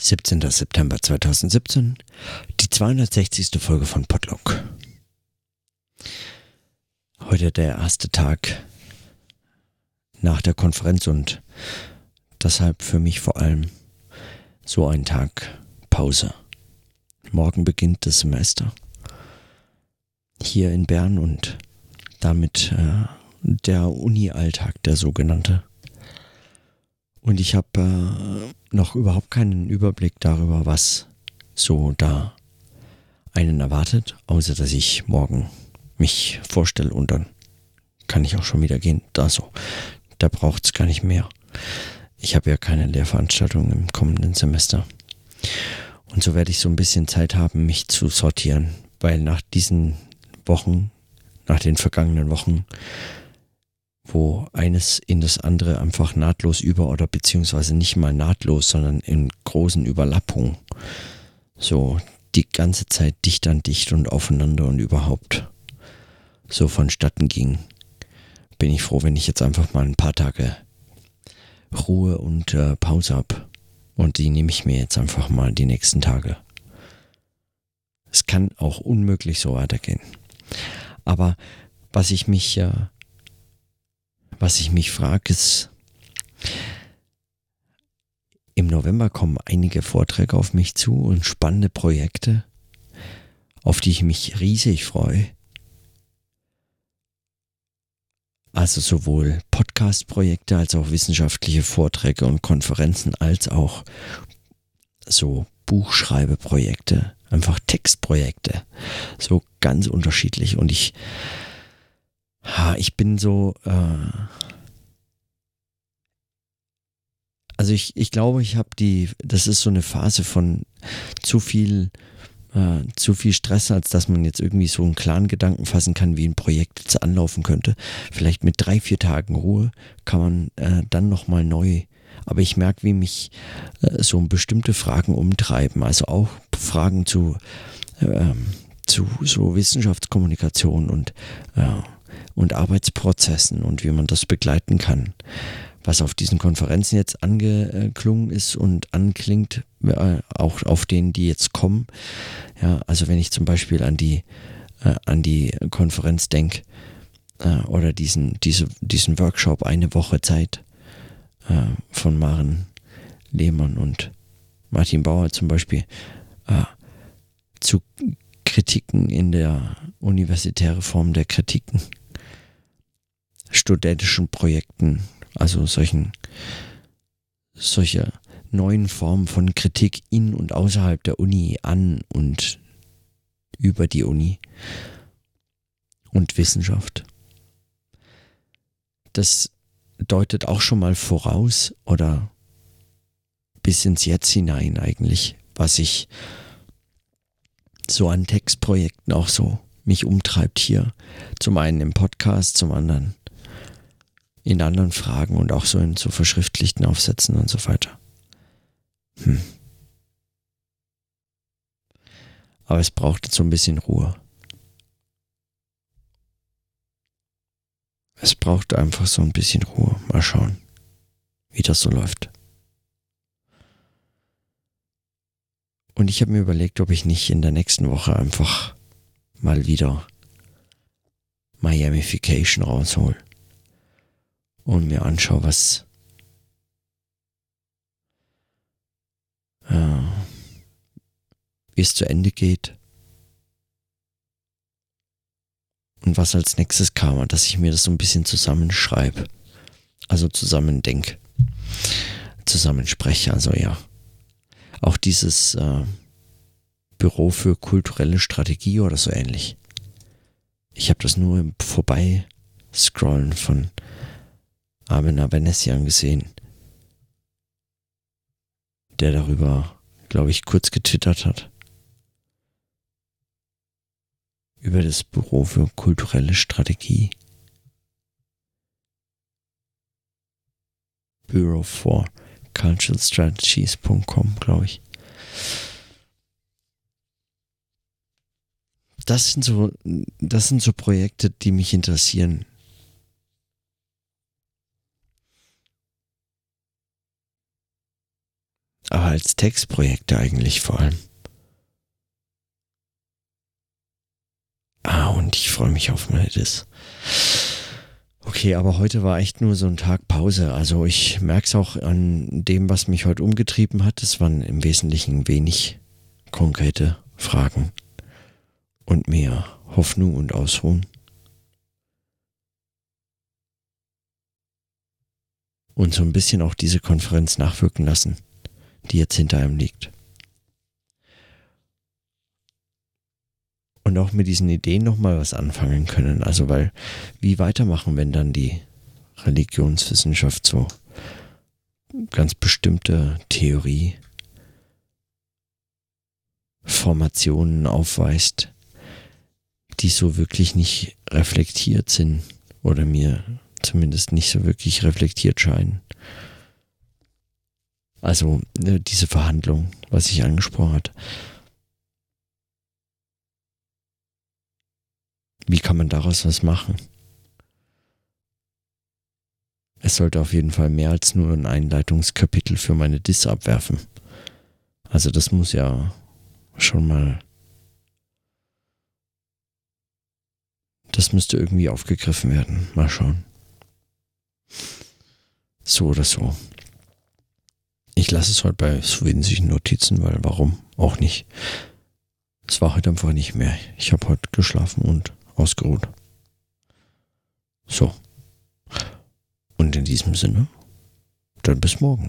17. September 2017, die 260. Folge von Podlock. Heute der erste Tag nach der Konferenz und deshalb für mich vor allem so ein Tag Pause. Morgen beginnt das Semester hier in Bern und damit äh, der Uni-Alltag, der sogenannte. Und ich habe äh, noch überhaupt keinen Überblick darüber, was so da einen erwartet, außer dass ich morgen mich vorstelle und dann kann ich auch schon wieder gehen. Da so, da braucht es gar nicht mehr. Ich habe ja keine Lehrveranstaltung im kommenden Semester. Und so werde ich so ein bisschen Zeit haben, mich zu sortieren, weil nach diesen Wochen, nach den vergangenen Wochen, wo eines in das andere einfach nahtlos über oder beziehungsweise nicht mal nahtlos, sondern in großen Überlappungen so die ganze Zeit dicht an dicht und aufeinander und überhaupt so vonstatten ging, bin ich froh, wenn ich jetzt einfach mal ein paar Tage Ruhe und äh, Pause habe. Und die nehme ich mir jetzt einfach mal die nächsten Tage. Es kann auch unmöglich so weitergehen. Aber was ich mich äh, was ich mich frage, ist, im November kommen einige Vorträge auf mich zu und spannende Projekte, auf die ich mich riesig freue. Also sowohl Podcast-Projekte als auch wissenschaftliche Vorträge und Konferenzen als auch so Buchschreibeprojekte, einfach Textprojekte, so ganz unterschiedlich. Und ich Ha, ich bin so. Äh also ich, ich glaube, ich habe die. Das ist so eine Phase von zu viel. Äh, zu viel Stress, als dass man jetzt irgendwie so einen klaren Gedanken fassen kann, wie ein Projekt jetzt anlaufen könnte. Vielleicht mit drei, vier Tagen Ruhe kann man äh, dann nochmal neu aber ich merke, wie mich äh, so bestimmte Fragen umtreiben. Also auch Fragen zu, äh, zu so Wissenschaftskommunikation und äh, und Arbeitsprozessen und wie man das begleiten kann. Was auf diesen Konferenzen jetzt angeklungen ist und anklingt, äh, auch auf denen, die jetzt kommen. Ja, also wenn ich zum Beispiel an die, äh, an die Konferenz denke äh, oder diesen, diese, diesen Workshop eine Woche Zeit äh, von Maren Lehmann und Martin Bauer zum Beispiel äh, zu Kritiken in der universitäre Form der Kritiken studentischen Projekten, also solchen, solche neuen Formen von Kritik in und außerhalb der Uni an und über die Uni und Wissenschaft. Das deutet auch schon mal voraus oder bis ins Jetzt hinein eigentlich, was ich so an Textprojekten auch so mich umtreibt hier. Zum einen im Podcast, zum anderen in anderen Fragen und auch so in so verschriftlichten Aufsätzen und so weiter. Hm. Aber es braucht jetzt so ein bisschen Ruhe. Es braucht einfach so ein bisschen Ruhe. Mal schauen, wie das so läuft. Und ich habe mir überlegt, ob ich nicht in der nächsten Woche einfach mal wieder Miamification raushol und mir anschaue, was äh, wie es zu Ende geht und was als nächstes kam und dass ich mir das so ein bisschen zusammenschreibe, also zusammendenke, zusammenspreche, also ja. Auch dieses äh, Büro für kulturelle Strategie oder so ähnlich. Ich habe das nur im Vorbeiscrollen von Armin Abenessian gesehen, der darüber, glaube ich, kurz getwittert hat. Über das Büro für kulturelle Strategie. Bureau for Cultural Strategies.com, glaube ich. Das sind so, das sind so Projekte, die mich interessieren. Aber als Textprojekte eigentlich vor allem. Ah, und ich freue mich auf Melodis. Okay, aber heute war echt nur so ein Tag Pause. Also ich merke es auch an dem, was mich heute umgetrieben hat. Es waren im Wesentlichen wenig konkrete Fragen und mehr Hoffnung und Ausruhen. Und so ein bisschen auch diese Konferenz nachwirken lassen, die jetzt hinter einem liegt. und auch mit diesen Ideen nochmal was anfangen können. Also weil, wie weitermachen, wenn dann die Religionswissenschaft so ganz bestimmte Theorie Formationen aufweist, die so wirklich nicht reflektiert sind oder mir zumindest nicht so wirklich reflektiert scheinen. Also ne, diese Verhandlung, was ich angesprochen habe. Wie kann man daraus was machen? Es sollte auf jeden Fall mehr als nur ein Einleitungskapitel für meine Diss abwerfen. Also das muss ja schon mal. Das müsste irgendwie aufgegriffen werden. Mal schauen. So oder so. Ich lasse es heute bei so wesentlichen Notizen, weil warum auch nicht. Es war heute einfach nicht mehr. Ich habe heute geschlafen und ausgeruht. So. Und in diesem Sinne, dann bis morgen.